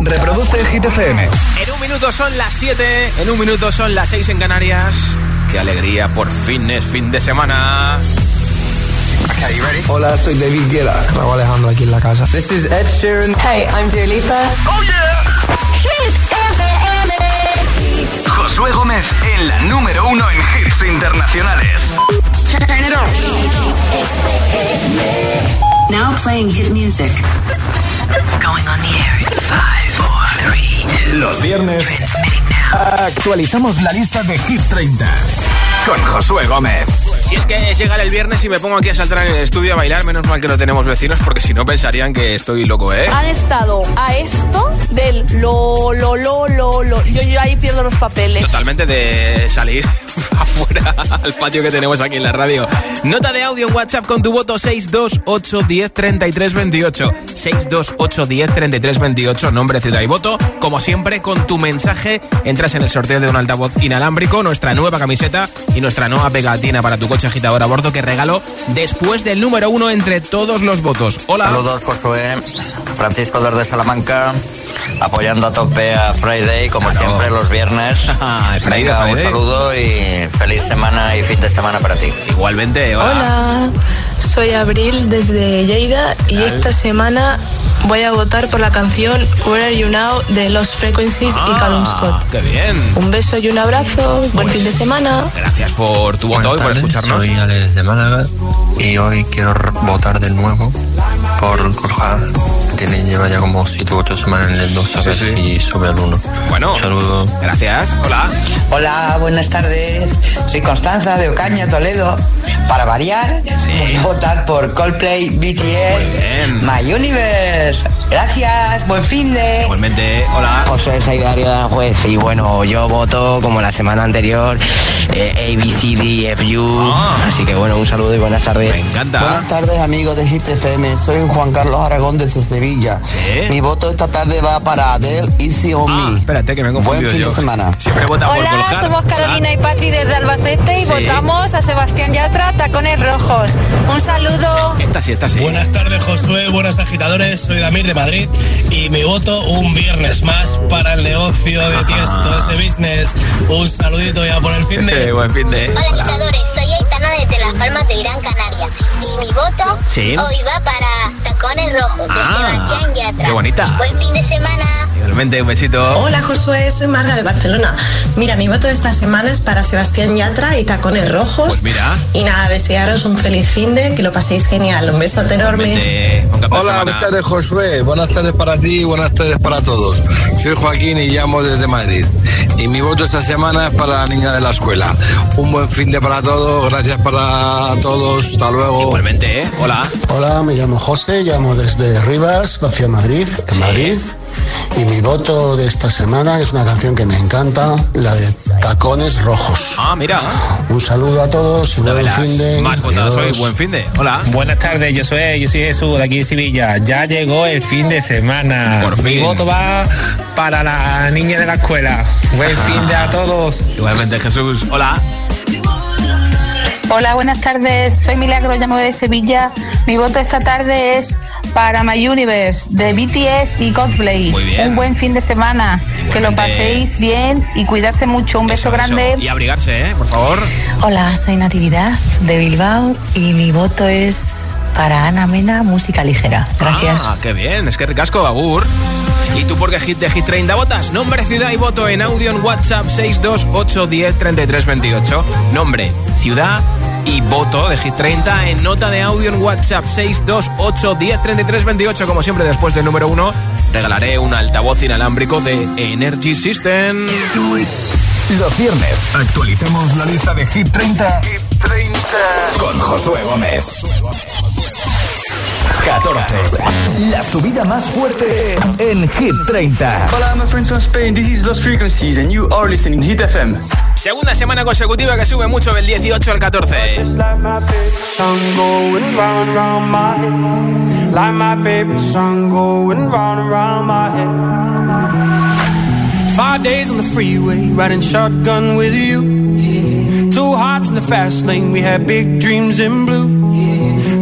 Reproduce Hit FM. En un minuto son las 7, en un minuto son las 6 en Canarias. Qué alegría, por fin es fin de semana. Okay, you ready? Hola, soy David Guetta. Raúl Alejandro aquí en la casa. This is Ed Sheeran. Hey, I'm Dua Lipa. Oh yeah. Hit FM. Josué Gómez en la número uno en hits internacionales. Turn it on. Now playing hit music. Going on the air in five, four, three, two. Los viernes actualizamos la lista de Hit 30 con Josué Gómez. Si es que llega el viernes y me pongo aquí a saltar en el estudio a bailar, menos mal que no tenemos vecinos porque si no pensarían que estoy loco, ¿eh? Han estado a esto del lo, lo, lo, lo, lo. Yo, yo ahí pierdo los papeles. Totalmente de salir afuera al patio que tenemos aquí en la radio. Nota de audio en WhatsApp con tu voto 628 10 33 28. 628 10 33 28, nombre, ciudad y voto. Como siempre, con tu mensaje entras en el sorteo de un altavoz inalámbrico, nuestra nueva camiseta y nuestra nueva pegatina para tu coche agitador a bordo que regalo después del número uno entre todos los votos. Hola. Saludos, Josué. Francisco de Salamanca, apoyando a tope a Friday, como siempre, los viernes. Friday, Venga, un saludo y feliz semana y fin de semana para ti. Igualmente, hola. Hola, soy Abril desde Lleida y esta semana voy a votar por la canción Where Are You Now de Los Frequencies y Callum Scott. ¡Qué bien! Un beso y un abrazo, buen fin de semana. Gracias por tu voto y por escucharnos. Soy Alex de Málaga y hoy quiero votar de nuevo por Coljar, que tiene, lleva ya como 7 u 8 semanas en el 2 a ver si sube al 1. Bueno, Un saludo. Gracias. Hola. Hola, buenas tardes. Soy Constanza de Ocaña, Toledo. Para variar, voy a votar por Coldplay, BTS, My Universe. Gracias, buen fin de. Igualmente, hola. José soy Dario de Juez y bueno, yo voto como la semana anterior eh, ABCDFU. Así que bueno, un saludo y buenas tardes. Me encanta. Buenas tardes amigos de Hit FM, soy Juan Carlos Aragón desde Sevilla. Mi voto esta tarde va para Adele Easy on Me. Ah, Espérate que me he Buen fin yo. de semana. Siempre vota por Hola, somos Carolina y Patri desde Albacete y Sí. votamos a Sebastián Yatra, Tacones Rojos. Un saludo. Esta sí, esta sí. Buenas tardes, Josué. Buenas agitadores. Soy Damir de Madrid y mi voto un viernes más para el negocio de Tiesto, ese business. Un saludito ya por el fin de. Buen fin de. Hola agitadores, soy Aitana desde Las Palmas de Gran Canaria y mi voto Sí. hoy va para Tacones Rojos de Ah, Sebastián Yatra. qué bonita. Buen fin de semana. Igualmente, un besito. Hola Josué, soy Marga de Barcelona. Mira, mi voto de esta semana es para Sebastián Yatra y Tacones Rojos. Pues mira. Y nada, desearos un feliz fin de, que lo paséis genial. Un besote enorme. Hola, buenas tardes Josué, buenas tardes para ti y buenas tardes para todos. Soy Joaquín y llamo desde Madrid. Y mi voto esta semana es para la niña de la escuela. Un buen fin de para todos, gracias para todos, hasta luego. Igualmente, ¿eh? Hola. Hola, me llamo José, llamo desde Rivas, hacia Madrid, en Madrid. Y mi voto de esta semana es una canción que me encanta, la de Tacones Rojos. Ah, mira. Un saludo a todos y buen fin de. Más votados hoy, Adiós. buen fin de. Hola. Buenas tardes, yo soy, yo soy Jesús de aquí de Sevilla. Ya llegó el fin de semana. Por Mi fin. voto va para la niña de la escuela. Buen fin de a todos. Igualmente, Jesús. Hola. Hola, buenas tardes. Soy Milagro, llamo de Sevilla. Mi voto esta tarde es para My Universe de BTS y bien. Un buen fin de semana. Que lo paséis bien y cuidarse mucho. Un beso grande. Y abrigarse, ¿eh? Por favor. Hola, soy Natividad de Bilbao y mi voto es para Ana Mena, música ligera. Gracias. Ah, qué bien. Es que ricasco, Agur. ¿Y tú por qué hit de Hit 30 votas? Nombre, ciudad y voto en audio en WhatsApp 628103328. Nombre, ciudad y voto de Hit 30 en nota de audio en WhatsApp 628103328. Como siempre, después del número 1, regalaré un altavoz inalámbrico de Energy System. Los viernes actualicemos la lista de Hit 30, con Josué Gómez. 14. La subida más fuerte en Hit 30. Hola, my friends from Spain. This is Los Frequencies, and you are listening Hit FM. Segunda semana consecutiva que sube mucho del 18 al 14. Like my favorite song going round and round my head. Like my favorite song going round and round my head. Five days on the freeway, riding shotgun with you. Two hearts in the fast lane, we had big dreams in blue.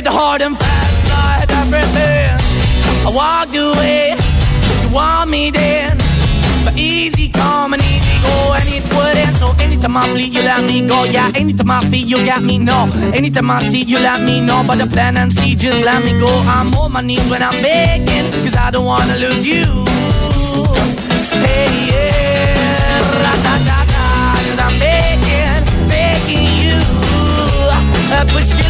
I played it hard and fast, I had everything. I walked away, you want me then. But easy come and easy go, and it wouldn't. So anytime I bleed, you let me go. Yeah, anytime I feel, you got me. No, anytime I see, you let me know. But the plan and see, just let me go. I'm on my knees when I'm begging, cause I don't wanna lose you. Hey, yeah, ra-da-da-da, cause I'm begging, begging you. Uh, put your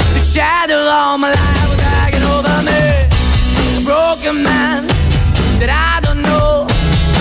Shadow all my life was hanging over me. A broken man that I don't.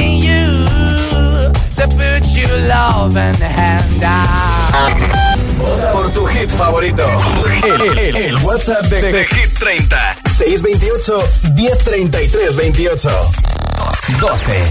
you to put your loving hand out. Por tu hit favorito. El, el- el WhatsApp de, de Hit 30. 628 1033 28. 12.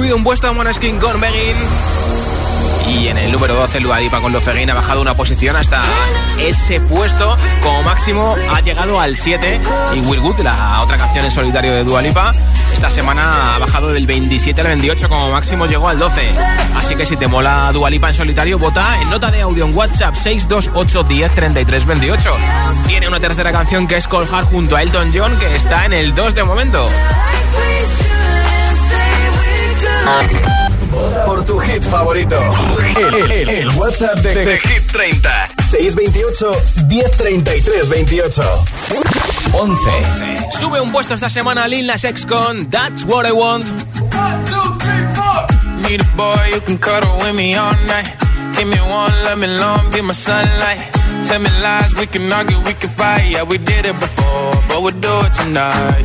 subido un puesto Moneskin con Begin. Y en el número 12, Luadipa con Lofeguin ha bajado una posición hasta ese puesto. Como máximo ha llegado al 7. Y Will Good, la otra canción en solitario de Dualipa, esta semana ha bajado del 27 al 28. Como máximo llegó al 12. Así que si te mola Dualipa en solitario, vota en nota de audio en WhatsApp 628 10 33 28. Tiene una tercera canción que es Cold Heart junto a Elton John, que está en el 2 de momento. Por tu hit favorito. El, el- el WhatsApp de, de Hit 30. 628 1033 28. 11. Sube un puesto esta semana Lil Nas X con That's What I Want. Need a boy who can cuddle with me all night. Give me one, let me long, be my sunlight. Tell me lies, we can argue, we can fight. Yeah, we did it before, but we'll do it tonight.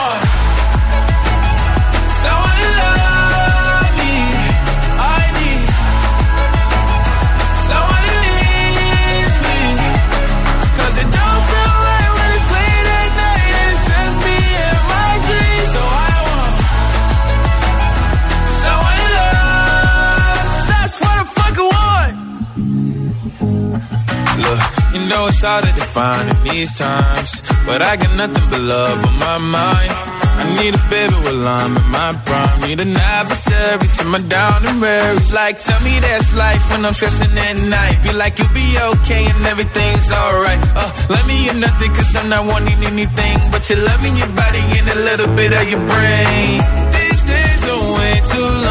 Hard to define in these times. but I got nothing but love on my mind. I need a baby while I'm in my prime. Need an adversary to my down and weary. Like, tell me that's life when I'm stressing at night. Be like, you'll be okay and everything's alright. Uh, let me in nothing cause I'm not wanting anything. But you're loving your body and a little bit of your brain. These days are way too lonely.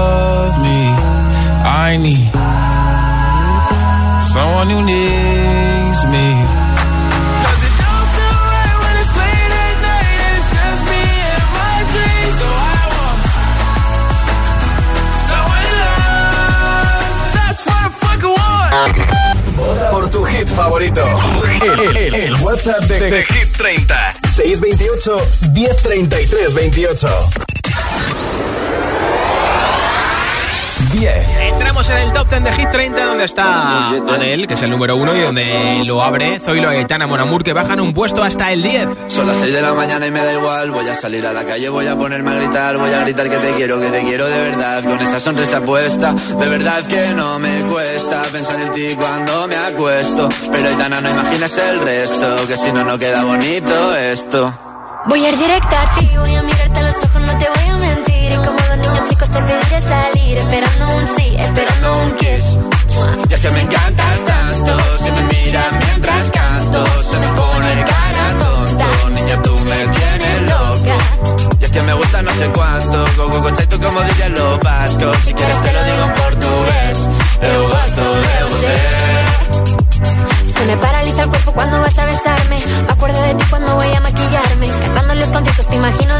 I need someone who needs me. 'Cause it don't feel right when it's late at night and it's just me and my dreams. So I want someone to love. That's what I fucking want. Vota por tu hit favorito. El, el- el WhatsApp de, de Hit 30. 628 1033 28. 10. Entramos en el top 10 de Hit 30 donde está Adele, que es el número uno y donde lo abre Zoilo y Gaitana Monamur que bajan un puesto hasta el 10. Son las 6 de la mañana y me da igual. Voy a salir a la calle, voy a ponerme a gritar. Voy a gritar que te quiero, que te quiero de verdad. Con esa sonrisa puesta, de verdad que no me cuesta pensar en ti cuando me acuesto. Pero Aitana, no imaginas el resto, que si no, no queda bonito esto. Voy a ir directa a ti, voy a mirarte a los ojos, no te voy a mentir. Chicos te pediré salir, esperando un sí, esperando un kiss. Y es que me encantas tanto, si me miras mientras canto, se me pone cara tonta. Niña, tú me tienes loca. Y es que me gusta no sé cuánto, go go go tú como dirían los vascos. Si quieres te lo digo en portugués, eu gosto de você. Se me paraliza el cuerpo cuando vas a besarme. Me acuerdo de ti cuando voy a maquillarme. Cantando los conciertos te imagino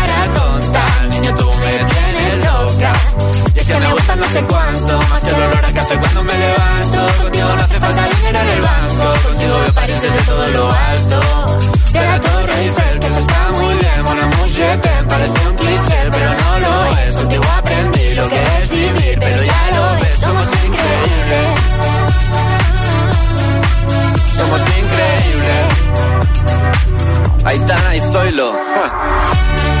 Y que me gusta no sé cuánto. Más el olor a café cuando me levanto. Contigo no hace falta dinero en el banco. Contigo me París desde todo lo alto. De la Torre Eiffel Que eso está muy bien. Amour, je t'aime Parece un cliché Pero no lo es. Contigo aprendí lo que es vivir Pero ya lo ves. Somos increíbles. Somos increíbles. Aitana y Zoilo. ja.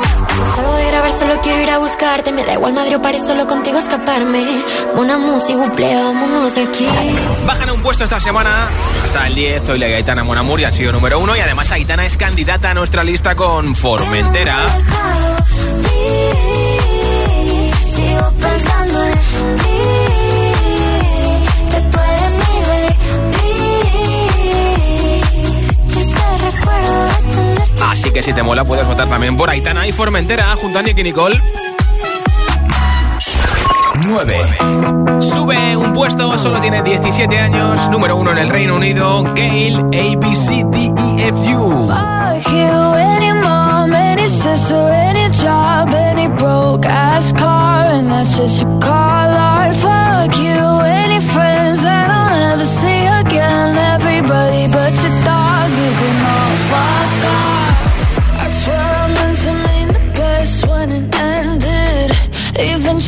Salgo de grabar, solo quiero ir a buscarte, me da igual Madrid o París, solo contigo escaparme. Una música, buple, vámonos de aquí. Bajan un puesto esta semana hasta el 10. Hoy la Gaitana Monamur y han sido número uno. Y además Aitana es candidata a nuestra lista con Formentera. Sigo pensando en ti, Así que si te mola puedes votar también por Aitana y Formentera junto a Nicky Nicole. 9. Sube un puesto, solo tiene 17 años, número uno en el Reino Unido, Gail, A, B, C, D, E, F, U. Fuck you, any mom, any sister, any job. gas car, and that's what you call art. Fuck you, any friends that I'll never see again. Everybody but your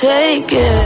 take it.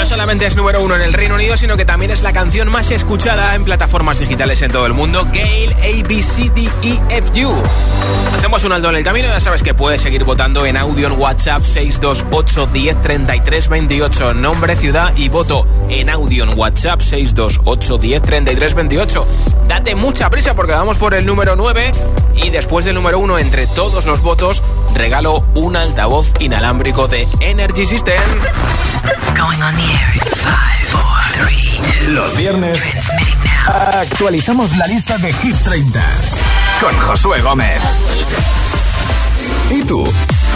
No solamente es número uno en el Reino Unido, sino que también es la canción más escuchada en plataformas digitales en todo el mundo. Gale ABCDEFU. Hacemos un alto en el camino. Ya sabes que puedes seguir votando en audio en WhatsApp 628 10 33 28. Nombre, ciudad y voto en audio en WhatsApp 628 10 33 28. Date mucha prisa porque vamos por el número 9 y después del número 1 entre todos los votos regalo un altavoz inalámbrico de Energy System. Los viernes actualizamos la lista de Hit 30 con Josué Gómez. ¿Y tú?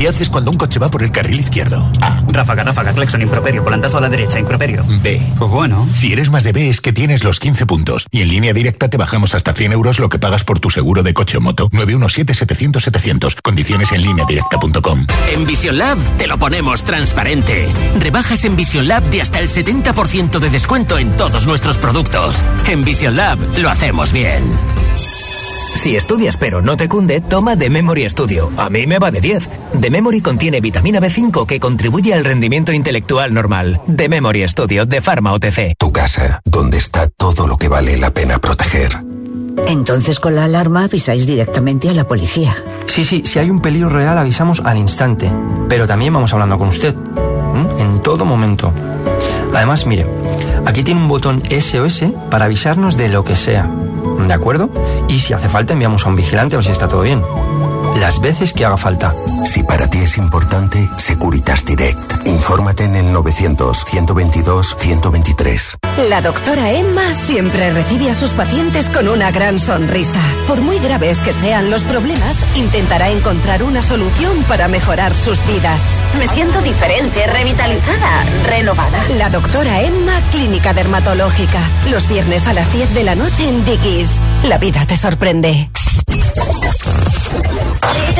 ¿Qué haces cuando un coche va por el carril izquierdo? A. Ráfaga, ráfaga, claxon, improperio, volantazo a la derecha, improperio. B. Pues bueno. Si eres más de B es que tienes los 15 puntos. Y en línea directa te bajamos hasta 100 euros lo que pagas por tu seguro de coche o moto. 917-700-700. Condiciones en línea directa.com. En Vision Lab te lo ponemos transparente. Rebajas en Vision Lab de hasta el 70% de descuento en todos nuestros productos. En Vision Lab lo hacemos bien. Si estudias pero no te cunde, toma The Memory Studio. A mí me va de 10. The Memory contiene vitamina B5 que contribuye al rendimiento intelectual normal. The Memory Studio de Pharma OTC. Tu casa, donde está todo lo que vale la pena proteger. Entonces con la alarma avisáis directamente a la policía. Sí, sí, si hay un peligro real avisamos al instante. Pero también vamos hablando con usted. En todo momento. Además, mire, aquí tiene un botón SOS para avisarnos de lo que sea. ¿De acuerdo? Y si hace falta enviamos a un vigilante a ver si está todo bien. Las veces que haga falta. Si para ti es importante, Securitas Direct. Infórmate en el 900-122-123. La doctora Emma siempre recibe a sus pacientes con una gran sonrisa. Por muy graves que sean los problemas, intentará encontrar una solución para mejorar sus vidas. Me siento diferente, revitalizada, renovada. La doctora Emma, Clínica Dermatológica. Los viernes a las 10 de la noche en Dickies. La vida te sorprende.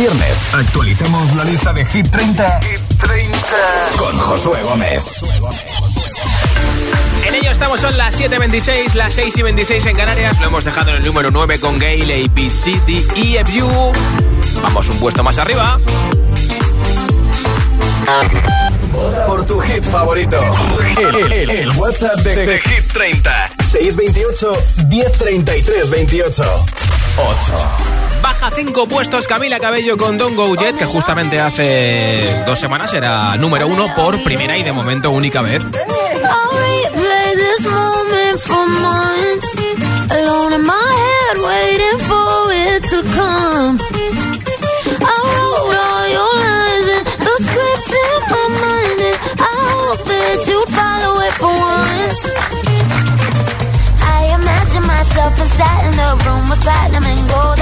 viernes actualicemos la lista de Hit 30, con Josué Gómez. En ello estamos, son las 7.26, las 6 y 26 en Canarias. Lo hemos dejado en el número 9 con Gale, AP City y EFU. Vamos un puesto más arriba. Por tu hit favorito. El, el- el WhatsApp de, de Hit 30. 628 1033 28. 8. Baja 5 puestos Camila Cabello con Don't Go Jet, que justamente hace dos semanas era número 1 por primera y de momento única vez. Inside in the room with platinum and gold.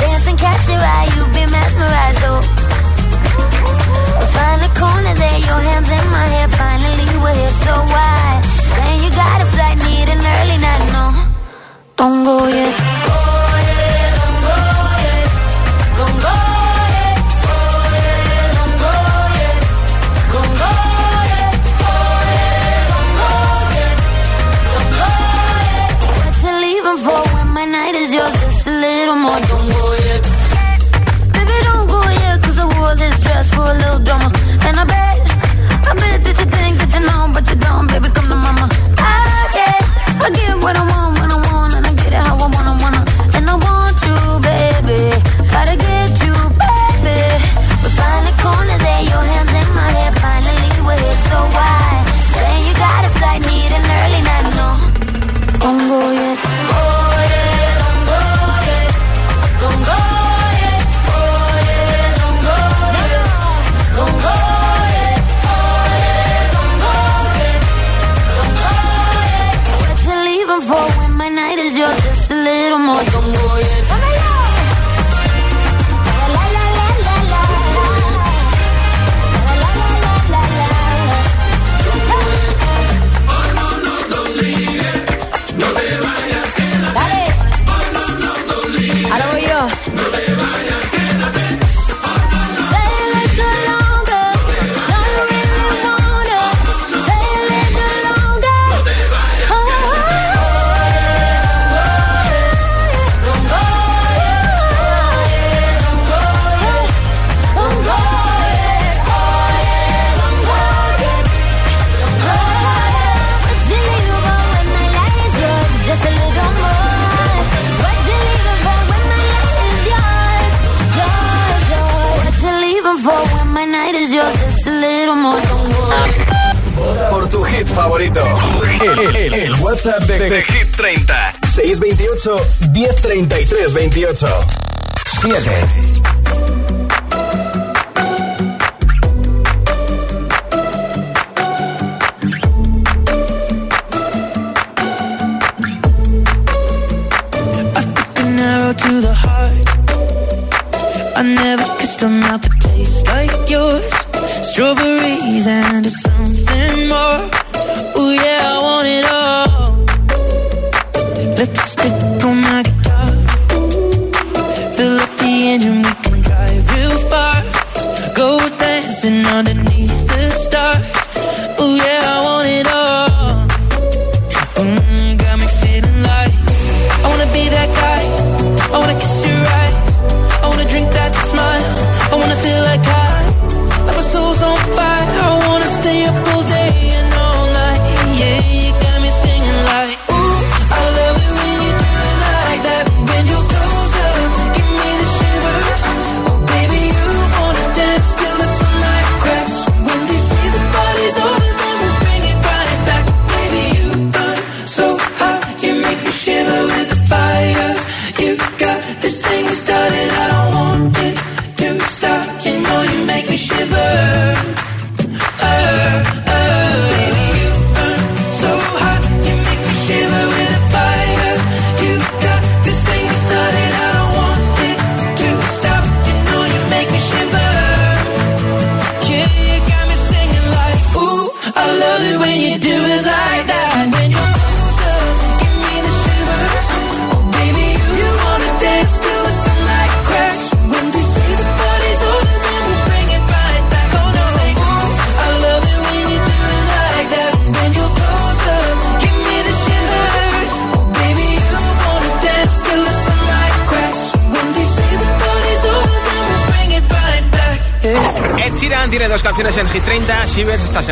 Dancing, catch your eye, you be mesmerized, oh. Find a corner there, your hands in my hair. Finally, we're here, so why? Saying you got a flight, need an early night, no. Don't go yet.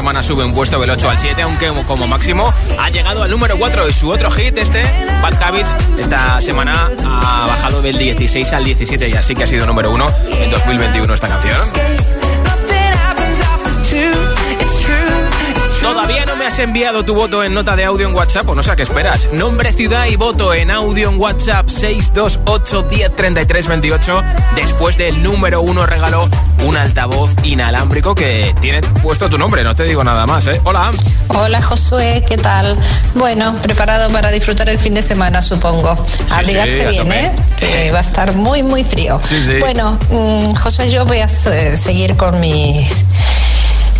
Semana sube un puesto del 8 al 7, aunque como máximo ha llegado al número 4 de su otro hit, este Bad Habits. Esta semana ha bajado del 16 al 17 y así que ha sido número 1 en 2021 esta canción. Todavía no me has enviado tu voto en nota de audio en WhatsApp, o no sé a qué esperas. Nombre, ciudad y voto en audio en WhatsApp 628 10 28. Después del número uno regalo un altavoz inalámbrico que tiene puesto tu nombre, no te digo nada más, ¿eh? Hola. Hola Josué, ¿qué tal? Bueno, preparado para disfrutar el fin de semana, supongo. Abrigarse sí, bien. ¿eh? Que va a estar muy, muy frío. Sí, sí. Bueno, mm, Josué, yo voy a seguir con mis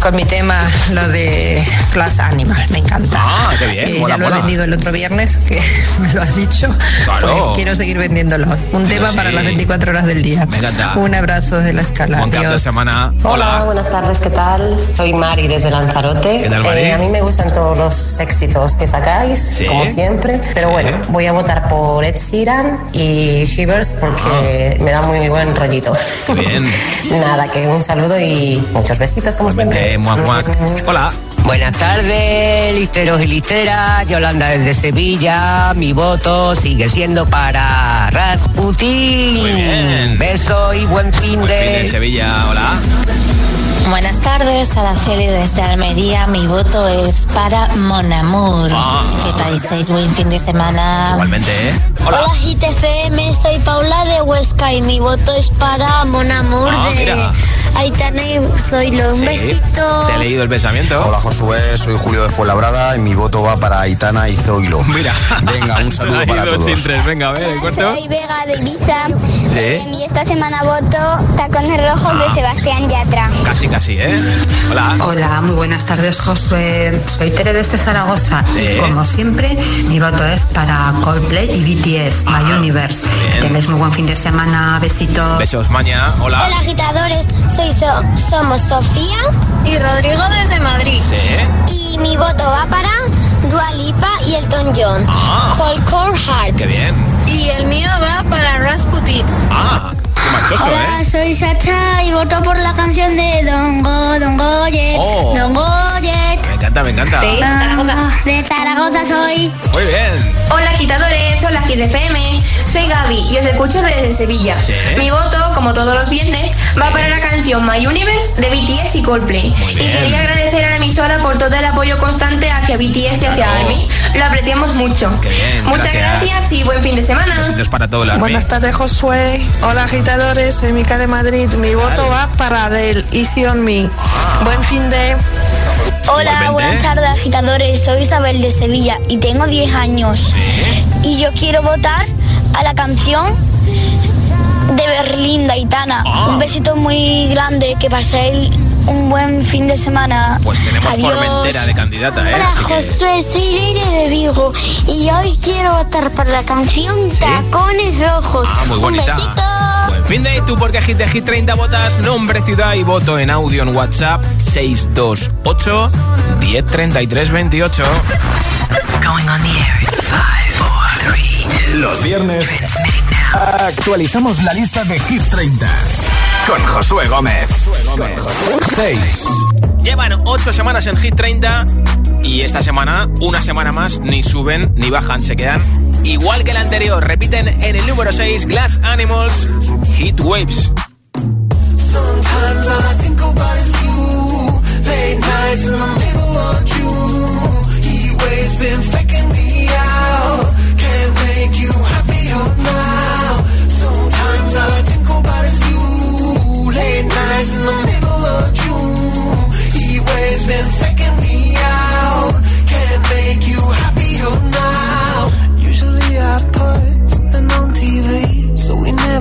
con mi tema, lo de Class Animal, me encanta. Ah, qué bien, Eh, mola, ya lo mola. he vendido el otro viernes, que me lo has dicho. Claro. Pues quiero seguir vendiéndolo. Un tema sí. para las 24 horas del día. Me encanta. Un abrazo de la escala. Buen cap de semana. Hola, buenas tardes, ¿qué tal? Soy Mari desde Lanzarote. ¿Qué tal, Mari? Eh, a mí me gustan todos los éxitos que sacáis, Sí. como siempre, pero Sí. bueno, voy a votar por Ed Sheeran y Shivers porque me da muy buen rollito. Bien. Nada, que un saludo y muchos besitos como siempre. Eh, muac, muac. Hola. Buenas tardes, listeros y listeras. Yolanda desde Sevilla. Mi voto sigue siendo para Rasputin. Muy bien. Beso y buen fin Buen fin de de. Sevilla, hola. Buenas tardes, Araceli desde Almería. Mi voto es para Monamur. Ah. Que paséis buen fin de semana. Igualmente, ¿eh? Hola, Hola. GTFM, soy Paula de Huesca y mi voto es para Monamur Ah, de mira. Aitana y Zoilo. Un Sí, besito. Te he leído el pensamiento. Hola Josué, soy Julio de Fuenlabrada y mi voto va para Aitana y Zoilo. Mira. Venga, un saludo para dos todos. sin tres. Venga, a ver, cuarto. Soy Vega de Ibiza Sí. eh, y esta semana voto Tacones Rojos de Sebastián Yatra. Casi, casi, ¿eh? Hola. Hola, muy buenas tardes, Josué. Soy Tere desde Zaragoza Sí. y como siempre, mi voto es para Coldplay y BTS, My Universe. Que tengáis muy buen fin de semana. Besitos. Besos, maña. Hola. Hola agitadores, soy So- somos Sofía y Rodrigo desde Madrid. Sí. Y mi voto va para Dua Lipa y Elton John. Ah. Cold Core Heart. Qué bien. Y el mío va para Rasputin. Ah, qué manchoso, Hola, ¿eh? soy Sacha y voto por la canción de Don Go, Don Goyet, Oh. Don Goyet. Me encanta, me encanta. De Zaragoza. De Zaragoza soy. Muy bien. Hola agitadores, hola Hit FM. Soy Gaby y os escucho desde Sevilla. Mi voto, como todos los viernes, va para la canción My Universe de BTS y Coldplay. Y quería agradecer a la emisora por todo el apoyo constante hacia BTS y hacia Army. Lo apreciamos mucho. Muchas gracias. y buen fin de semana. para todo el Buenas tardes, Josué. Hola agitadores, soy Mica de Madrid. Mi voto va para Adele, Easy on Me. Buen fin de... Hola, buenas tardes agitadores, soy Isabel de Sevilla y tengo 10 años. Y yo quiero votar a la canción de Berlín, de Aitana. Un besito muy grande, que paséis un buen fin de semana. Pues tenemos Adiós. Formentera de candidata, ¿eh? Hola, Así que- soy Leire de Vigo y hoy quiero votar por la canción Tacones Rojos. Ah, muy un bonita. besito. Buen fin de tú porque Hit de Hit 30 votas, nombre, ciudad y voto en audio en WhatsApp 628 1033 28. Los viernes actualizamos la lista de Hit 30 con Josué Gómez. 6. Llevan 8 semanas en Hit 30 y esta semana, una semana más, ni suben ni bajan, se quedan igual que la anterior. Repiten en el número 6 Glass Animals Hit Waves.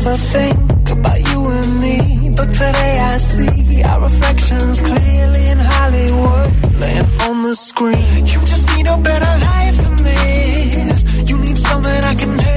Never think about you and me. But today I see our reflections clearly in Hollywood, laying on the screen. You just need a better life than this. You need something I can never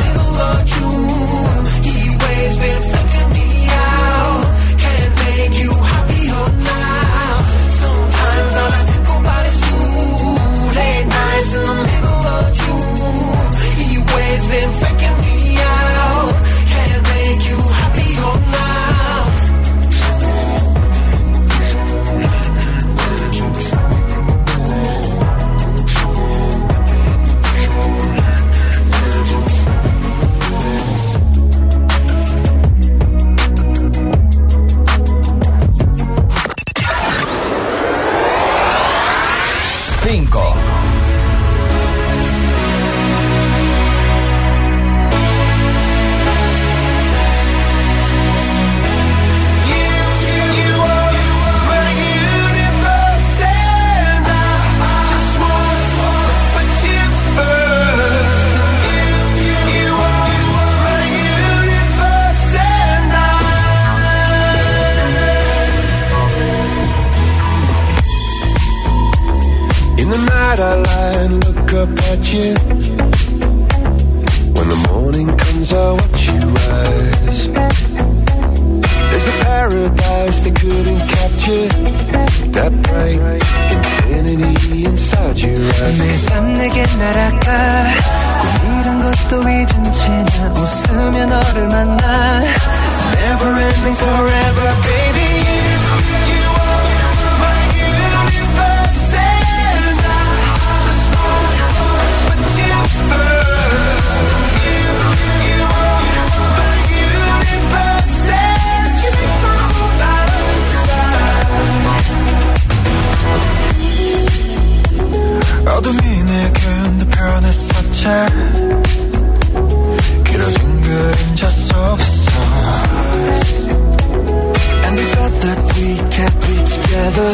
together.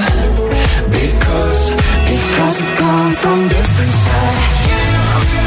Because, because we've come from different sides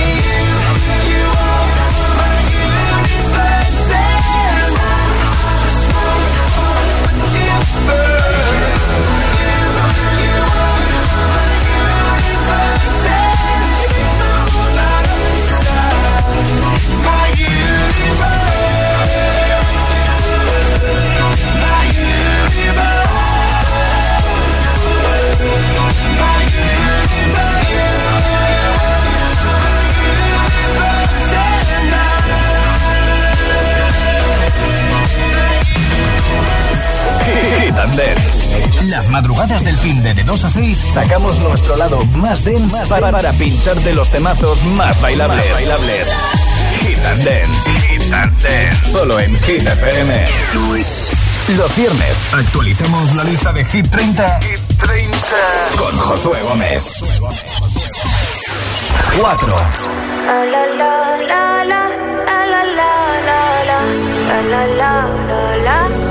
Dance. Las madrugadas del fin de, de 2 a 6 sacamos nuestro lado más dense para, para pincharte los temazos más bailables. Más bailables. Hit and Dance. Hit and Dance. Solo en Hit FM. Los viernes actualizamos la lista de Hit 30, Hit 30. con Josué Gómez. 4. La la la la la la la la la la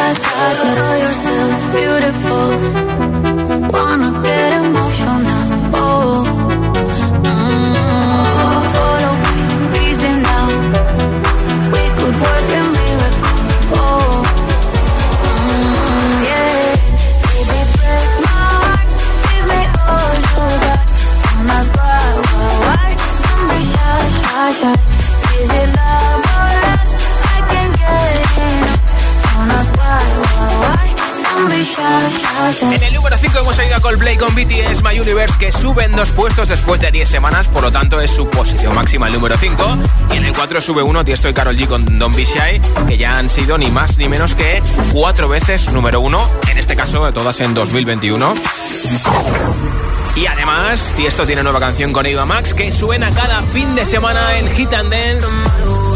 I, I, I, que suben dos puestos después de 10 semanas, por lo tanto es su posición máxima el número 5. Y en el 4 sube uno Tiesto y Carol G con Don't Be Shy, que ya han sido ni más ni menos que cuatro veces número 1, en este caso de todas en 2021. Y además, Tiesto tiene nueva canción con Eva Max que suena cada fin de semana en Hit and Dance.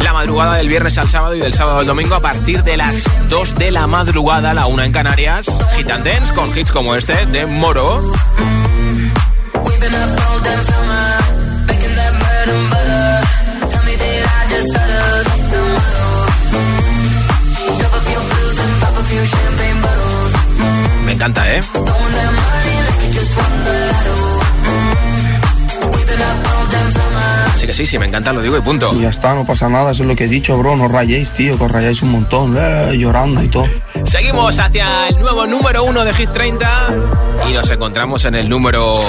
La madrugada del viernes al sábado y del sábado al domingo a partir de las 2 de la madrugada, la una en Canarias. Hit and Dance con hits como este de Moro. Me encanta, ¿eh? Así que sí, sí, me encanta, lo digo y punto. Y ya está, no pasa nada, eso es lo que he dicho, bro. No rayéis, tío, que os rayáis un montón, eh, llorando y todo. Seguimos hacia el nuevo número uno de Hit 30 y nos encontramos en el número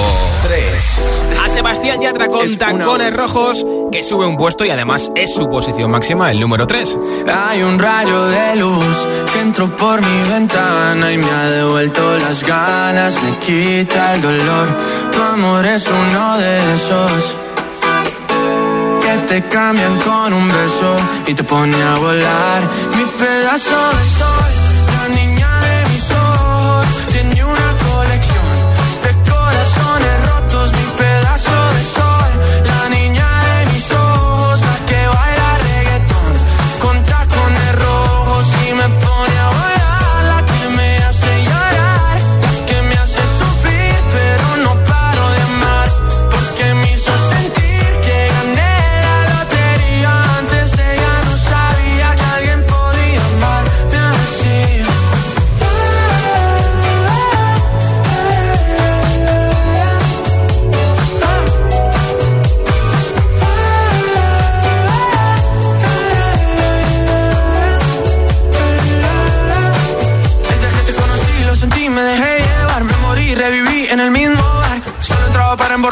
3. Sebastián Yatra con tacones rojos que sube un puesto y además es su posición máxima, el número 3. Hay un rayo de luz que entró por mi ventana y me ha devuelto las ganas, me quita el dolor. Tu amor es uno de esos te cambian con un beso y te pone a volar. Mi pedazo de sol,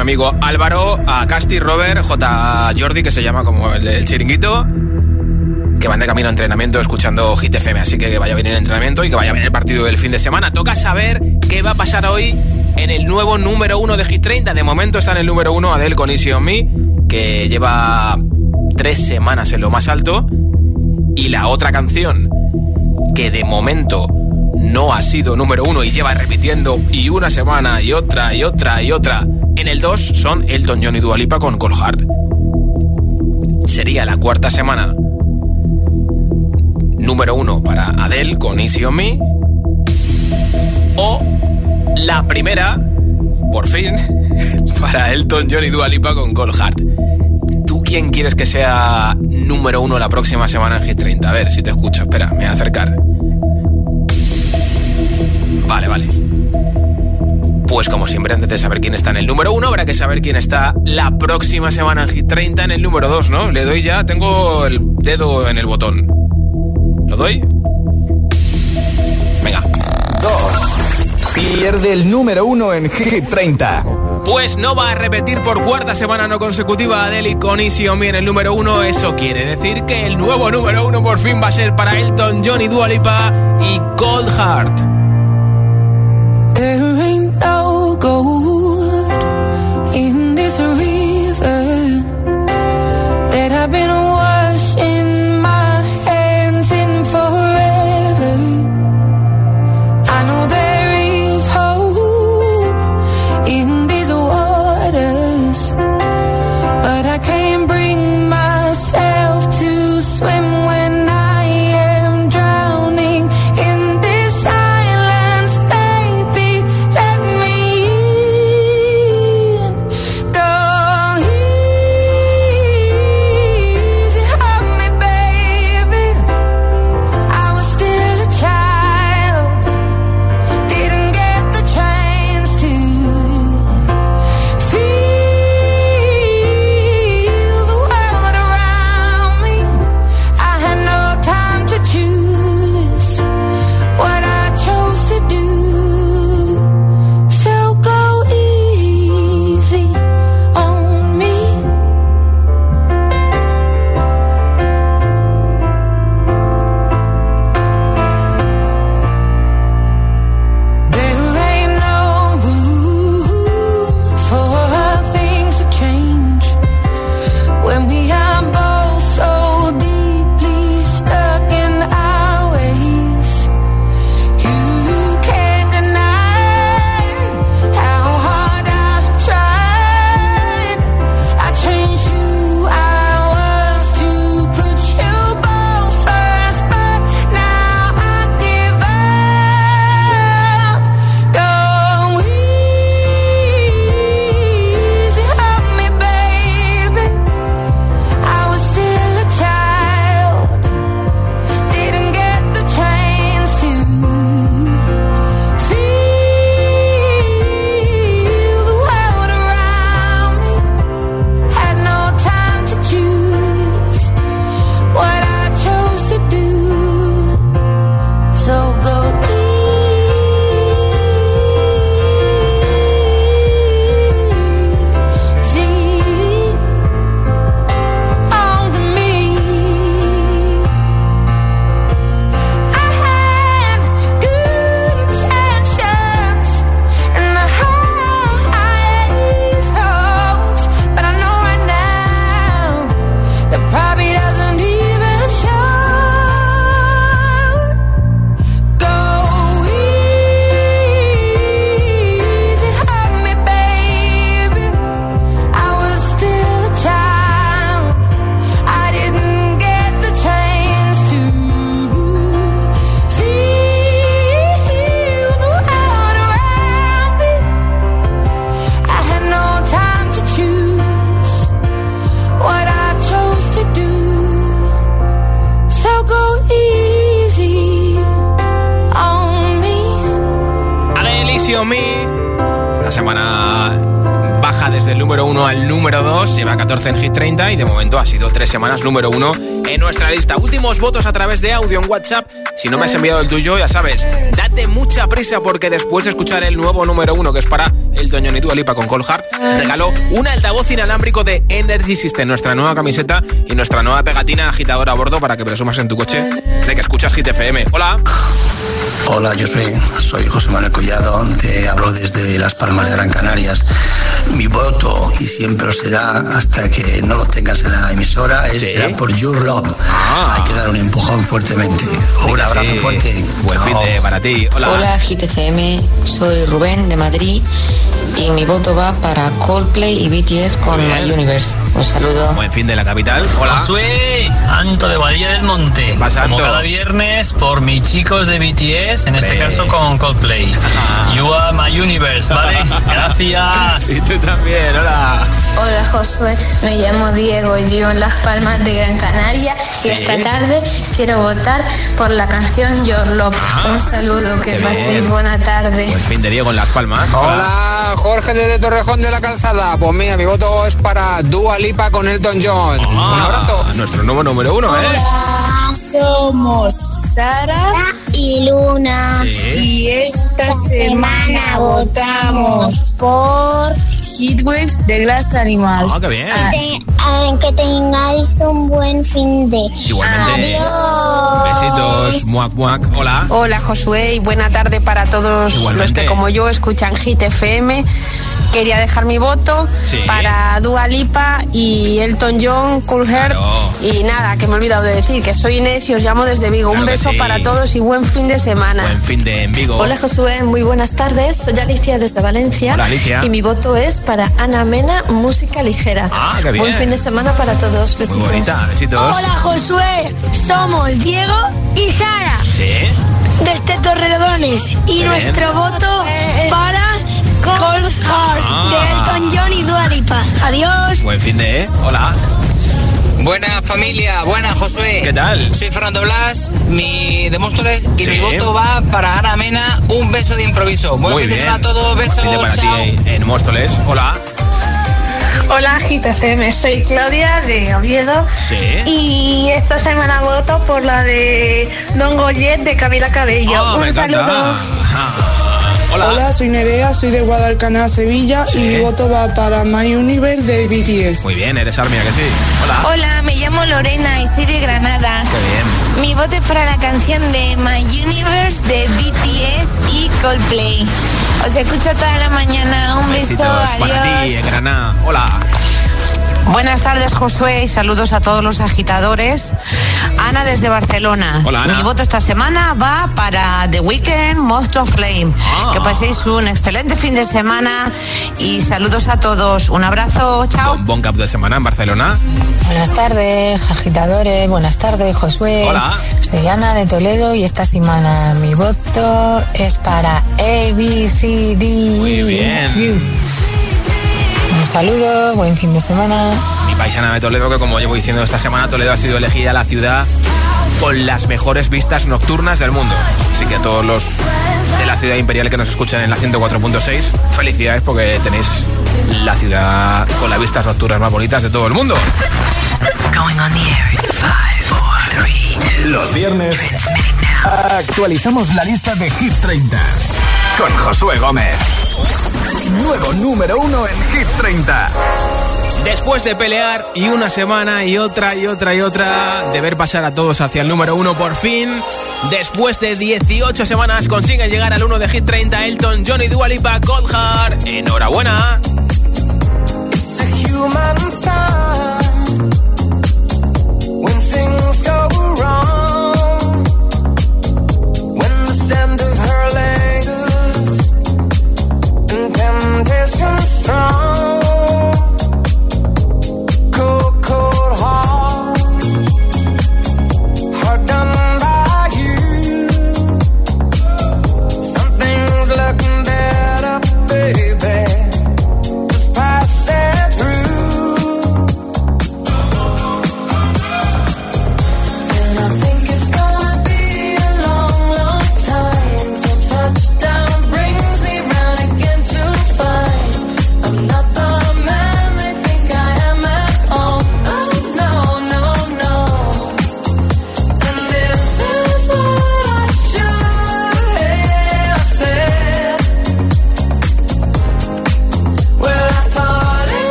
mi amigo Álvaro, a Casti, Robert, J. Jordi, que se llama como el chiringuito, que van de camino a entrenamiento escuchando Hit FM. Así que que vaya bien el entrenamiento y que vaya bien el partido del fin de semana. Toca saber qué va a pasar hoy en el nuevo número uno de Hit 30. De momento está en el número uno Adele con Easy on Me, que lleva tres semanas en lo más alto. Y la otra canción, que de momento no ha sido número uno y lleva repitiendo y una semana y otra y otra y otra. En el 2 son Elton John y Dua Lipa con Cold Heart. Sería la cuarta semana número uno para Adele con Easy on Me. O la primera, por fin, para Elton John y Dua Lipa con Cold Heart. ¿Tú quién quieres que sea número uno la próxima semana en Hit 30? A ver si te escucho. Espera, me voy a acercar. Vale, vale. Pues como siempre, antes de saber quién está en el número uno, habrá que saber quién está la próxima semana en Hit 30 en el número 2, ¿no? Le doy ya, tengo el dedo en el botón. ¿Lo doy? Venga. 2. Pierde el número uno en Hit 30. Pues no va a repetir por cuarta semana no consecutiva Adele con Easy On Me en el número uno. Eso quiere decir que el nuevo número uno por fin va a ser para Elton John y Dua Lipa y Cold Heart. In this river that I've been Me. Esta semana semanas número uno en nuestra lista. Últimos votos a través de audio en WhatsApp. Si no me has enviado el tuyo, ya sabes, date mucha prisa porque después de escuchar el nuevo número uno que es para el Doño Nitu Lipa con Cold Heart, regaló un altavoz inalámbrico de Energy System, nuestra nueva camiseta y nuestra nueva pegatina agitadora a bordo para que presumas en tu coche de que escuchas Hit FM. Hola. Hola, yo soy, soy José Manuel Collado, te hablo desde Las Palmas de Gran Canarias mi voto, y siempre lo será hasta que no lo tengas en la emisora, es será por Your Love. Ah. Hay que dar un empujón fuertemente. Un abrazo fuerte. Buen fin de para ti. Hola. Hola, GTFM. Soy Rubén de Madrid y mi voto va para Coldplay y BTS con My Universe. Un saludo. Buen fin de la capital. Hola. Josué, Anto de Badilla del Monte. Como cada viernes por mis chicos de BTS, en este caso con Coldplay. You are my universe, ¿vale? Gracias. y tú también, hola. Hola Josué, me llamo Diego y vivo en Las Palmas de Gran Canaria y esta tarde quiero votar por la canción Your Love. Un saludo, que paséis buena tarde. Buen fin de Diego en Las Palmas. Hola, Jorge desde Torrejón de la Calzada. Pues mira, mi voto es para Dua Lipa con Elton John. Un abrazo. Nuestro nuevo número uno, ¿eh? Somos Sara y Luna. Y esta semana votamos por Heatwaves de Glass Animals. Ah, qué bien. Que, que tengáis un buen fin de. Igualmente. Adiós. Besitos. Muac, muac. Hola. Hola Josué y buena tarde para todos Igualmente. los que como yo escuchan Hit FM. Quería dejar mi voto Sí. para Dua Lipa y Elton John, Cool Heart. Y nada, que me he olvidado de decir que soy Inés y os llamo desde Vigo. Claro Un beso sí. para todos y buen fin de semana. Buen fin de en Vigo. Hola Josué, muy buenas tardes. Soy Alicia desde Valencia. Hola, Alicia. Y mi voto es para Ana Mena, música ligera. Ah, qué bien. Buen fin de semana para todos. Besitos. Muy bonita. Besitos. Hola Josué, somos Diego y Sara Sí. desde Torrelodones y bien. nuestro voto para Cold Heart Ah. de Elton John y Dua Lipa. Adiós. Buen fin de, ¿eh? Hola. Buena familia, buena Josué. ¿Qué tal? Soy Fernando Blas, mi de Móstoles y Sí. mi voto va para Ana Mena, un beso de improviso. Buen Muy fin de bien. semana a todos, Buen besos, fin de para chao. ti en Móstoles. Hola. Hola GTFM, soy Claudia de Oviedo Sí. y esta semana voto por la de Don Goyet de Camila Cabello. Me Un saludo. Ah. Hola. Hola, soy Nerea, soy de Guadalcanal, Sevilla Sí. y mi voto va para My Universe de BTS. Muy bien, eres Armia, que sí. Hola. Hola, me llamo Lorena y soy de Granada. Qué bien. Mi voto es para la canción de My Universe de BTS y Coldplay. Os escucho toda la mañana. Un beso, Besitos para ti en Granada. Hola. Buenas tardes, Josué, y saludos a todos los agitadores. Ana desde Barcelona. Hola, Ana. Mi voto esta semana va para The Weeknd, Most of Flame. Ah. Que paséis un excelente fin de semana y saludos a todos. Un abrazo, chao. Bon, bon cap de semana en Barcelona. Buenas tardes, agitadores. Buenas tardes, Josué. Hola. Soy Ana de Toledo y esta semana mi voto es para A, B, C, D, Muy E, bien. F, U. Un saludo, buen fin de semana. Mi paisana de Toledo, que como llevo diciendo esta semana, Toledo ha sido elegida la ciudad con las mejores vistas nocturnas del mundo. Así que a todos los de la ciudad imperial que nos escuchan en la 104.6, felicidades porque tenéis la ciudad con las vistas nocturnas más bonitas de todo el mundo. Los viernes actualizamos la lista de Hit 30 con Josué Gómez. Nuevo número uno en Hit 30. Después de pelear y una semana y otra y otra y otra, de ver pasar a todos hacia el número uno por fin, después de 18 semanas consiguen llegar al 1 de Hit 30 Elton, Johnny Dua Lipa, Cold Heart. Enhorabuena. human sign when things go wrong.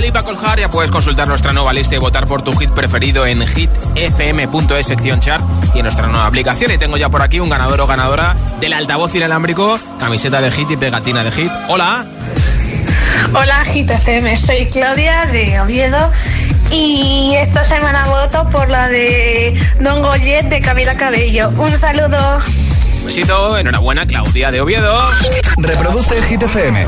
Elton John, Dua Lipa, Colhar. Ya puedes consultar nuestra nueva lista y votar por tu hit preferido en hitfm.es sección chart y en nuestra nueva aplicación. Y tengo ya por aquí un ganador o ganadora del altavoz inalámbrico, camiseta de hit y pegatina de hit. Hola. Hola Hit FM, soy Claudia de Oviedo y esta semana voto por la de Don Goyet de Camila Cabello. Un saludo. Un besito, enhorabuena Claudia de Oviedo. Reproduce Hit FM.